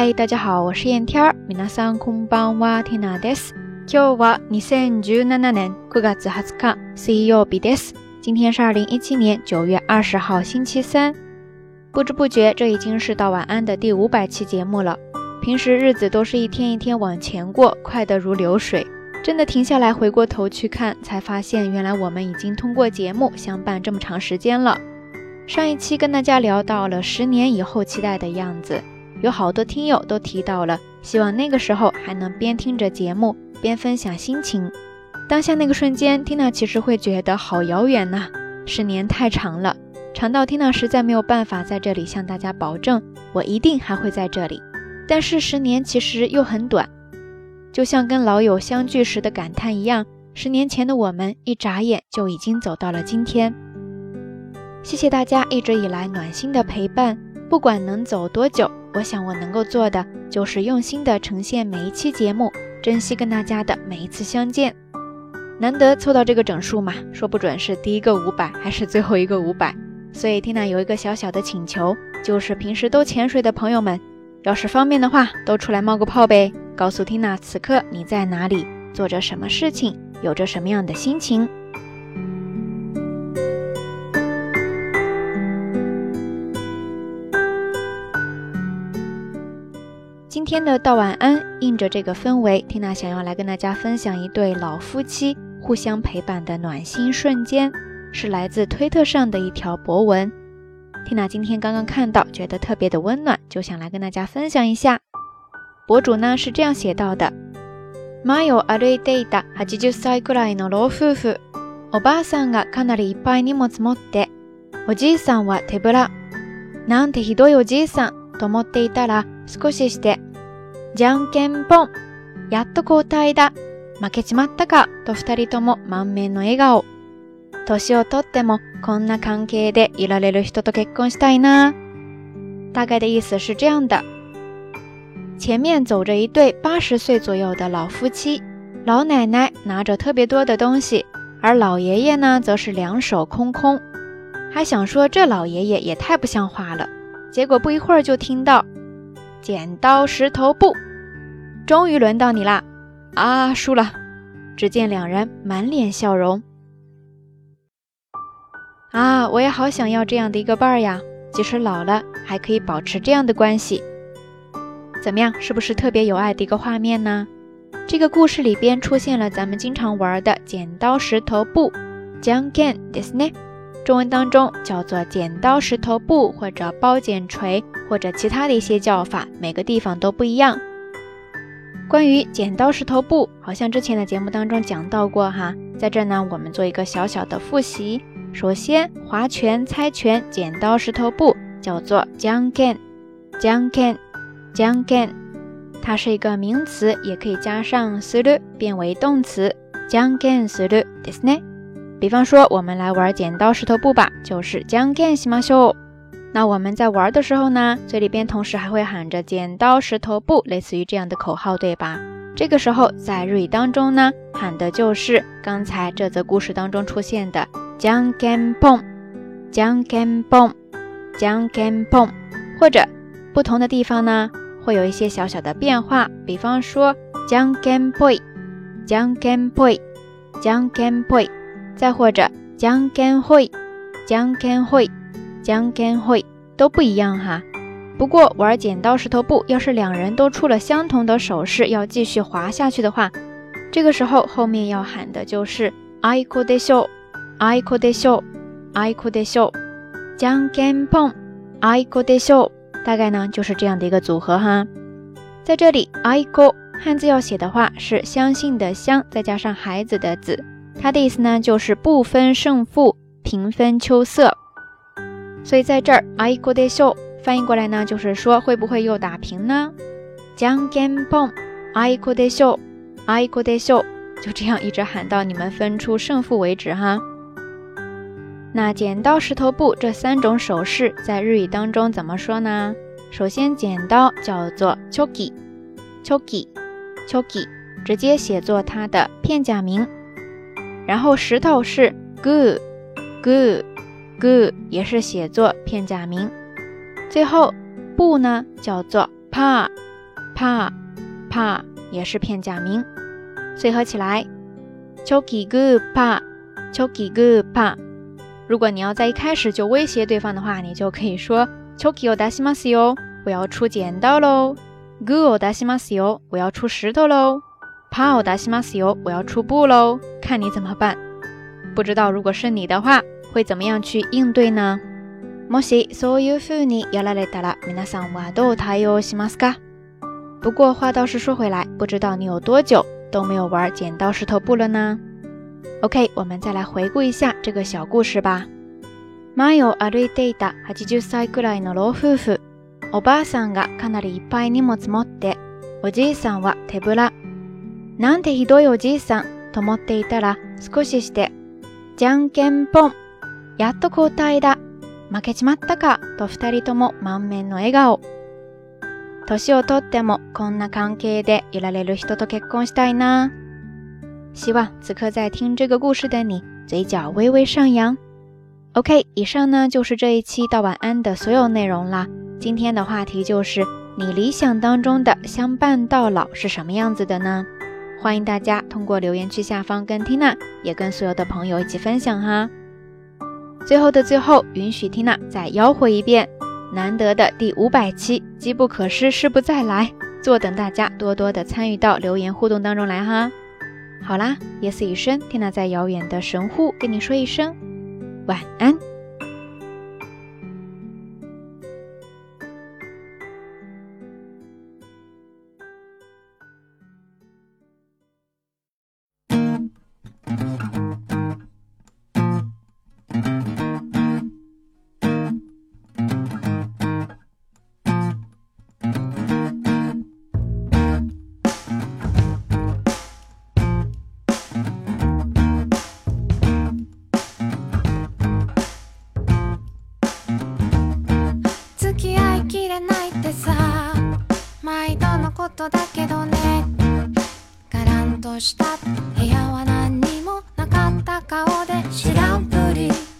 嗨，大家好，我是燕天儿。皆さんこんばんは、ティナです。今日は二千十七年九月二十日、水曜日です。今天是二零一七年九月二十号，星期三。不知不觉，这已经是到晚安的第五百期节目了。平时日子都是一天一天往前过，快得如流水。真的停下来回过头去看，才发现原来我们已经通过节目相伴这么长时间了。上一期跟大家聊到了十年以后期待的样子。 有好多听友都提到了，希望那个时候还能边听着节目边分享心情。当下那个瞬间，Tina 其实会觉得好遥远呐，十年太长了，长到 Tina 实在没有办法在这里向大家保证，我一定还会在这里。但是十年其实又很短，就像跟老友相聚时的感叹一样，十年前的我们一眨眼就已经走到了今天。谢谢大家一直以来暖心的陪伴，不管能走多久。我想我能够做的就是用心的呈现每一期节目，珍惜跟大家的每一次相见。难得凑到这个整数嘛，说不准是第一个五百，还是最后一个五百。所以 Tina 有一个小小的请求，就是平时都潜水的朋友们，要是方便的话，都出来冒个泡呗，告诉 Tina 此刻你在哪里，做着什么事情，有着什么样的心情。今天的道晚安，应着这个氛围，Tina 想要来跟大家分享一对老夫妻互相陪伴的暖心瞬间，是来自推特上的一条博文。Tina 今天刚刚看到，觉得特别的温暖，就想来跟大家分享一下。博主呢是这样写到的：前を歩いていた80歳くらいの老夫婦、おばあさんがかなりいっぱい荷物持って、おじいさんは手ぶら。なんてひどいおじいさん と思っていたら。少しして、じゃんけんぽん。やっと交代だ。負けちまったか。と二人とも満面の笑顔。年をとってもこんな関係でいられる人と結婚したいな。大概的意思是这样的：前面走着一对八十岁左右的老夫妻，老奶奶拿着特别多的东西，而老爷爷呢，则是两手空空。还想说这老爷爷也太不像话了，结果不一会儿就听到。剪刀石头布，终于轮到你啦！啊，输了。只见两人满脸笑容。啊，我也好想要这样的一个伴儿呀！即使老了，还可以保持这样的关系。怎么样，是不是特别有爱的一个画面呢？这个故事里边出现了咱们经常玩的剪刀石头布，将 gen ですね。 中文当中叫做剪刀石头布，或者包剪锤，或者其他的一些叫法，每个地方都不一样。关于剪刀石头布，好像之前的节目当中讲到过哈，在这呢，我们做一个小小的复习。首先，划拳、猜拳、剪刀石头布叫做 janken，janken，janken，它是一个名词，也可以加上 suru 变为动词 janken suru ですね。 比方说，我们来玩剪刀石头布吧，就是将 can 西马秀。那我们在玩的时候呢，嘴里边同时还会喊着剪刀石头布，类似于这样的口号，对吧？这个时候在日语当中呢，喊的就是刚才这则故事当中出现的将 can 蹦，将 can 蹦，将 can 蹦。或者不同的地方呢，会有一些小小的变化，比方说将 can boy，将 can boy，将 can boy。再或者，将跟会，将跟会，将跟会都不一样哈。不过玩剪刀石头布，要是两人都出了相同的手势，要继续滑下去的话，这个时候后面要喊的就是アイコデショ、アイコデショ、アイコデショ、将跟碰、アイコデショ，大概呢就是这样的一个组合哈。在这里，アイコ汉字要写的话是相信的相，再加上孩子的子。 它的意思呢，就是不分胜负，平分秋色。所以在这儿，I could show 翻译过来呢，就是说会不会又打平呢？将 game boom，I could show，I could show，就这样一直喊到你们分出胜负为止哈。那剪刀石头布这三种手势在日语当中怎么说呢？首先，剪刀叫做 choki，choki，choki，直接写作它的片假名。然后石头是 goo，goo，goo，也是写作片假名。最后布呢叫做 pa pa pa 也是片假名，所以合起来 choki gu pa choki gu pa。如果你要在一开始就威胁对方的话，你就可以说 choki o dashimasu yo，我要出剪刀喽；gu o dashimasu yo，我要出石头喽；pa o dashimasu yo，我要出布喽。看你怎么办。不知道如果是你的话，会怎么样去应对呢？もしそういう風にやられたら、皆さんはどう対応しますか？不过话倒是说回来，不知道你有多久都没有玩剪刀石头布了呢？OK，我们再来回顾一下这个小故事吧。前を歩いていた80歳くらいの老夫婦。おばあさんがかなりいっぱい荷物持って、おじいさんは手ぶら。なんてひどいおじいさん と思っていたら、少しして、じゃんけんぽん。やっと交代だ。負けちまったかと二人とも満面の笑顔。年をとってもこんな関係でいられる人と結婚したいな。希望此刻在听这个故事的你，嘴角微微上扬。OK，以上呢就是这一期到晚安的所有内容啦。今天的话题就是你理想当中的相伴到老是什么样子的呢？欢迎大家通过留言区下方跟缇娜，也跟所有的朋友一起分享哈。最后的最后，允许缇娜再吆喝一遍，难得的第五百期，机不可失，失不再来，坐等大家多多的参与到留言互动当中来哈。好啦，夜色已深，缇娜在遥远的神户跟你说一声晚安。ことだけどね。ガランとした部屋は何にもなかった顔で知らんぷり。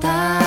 た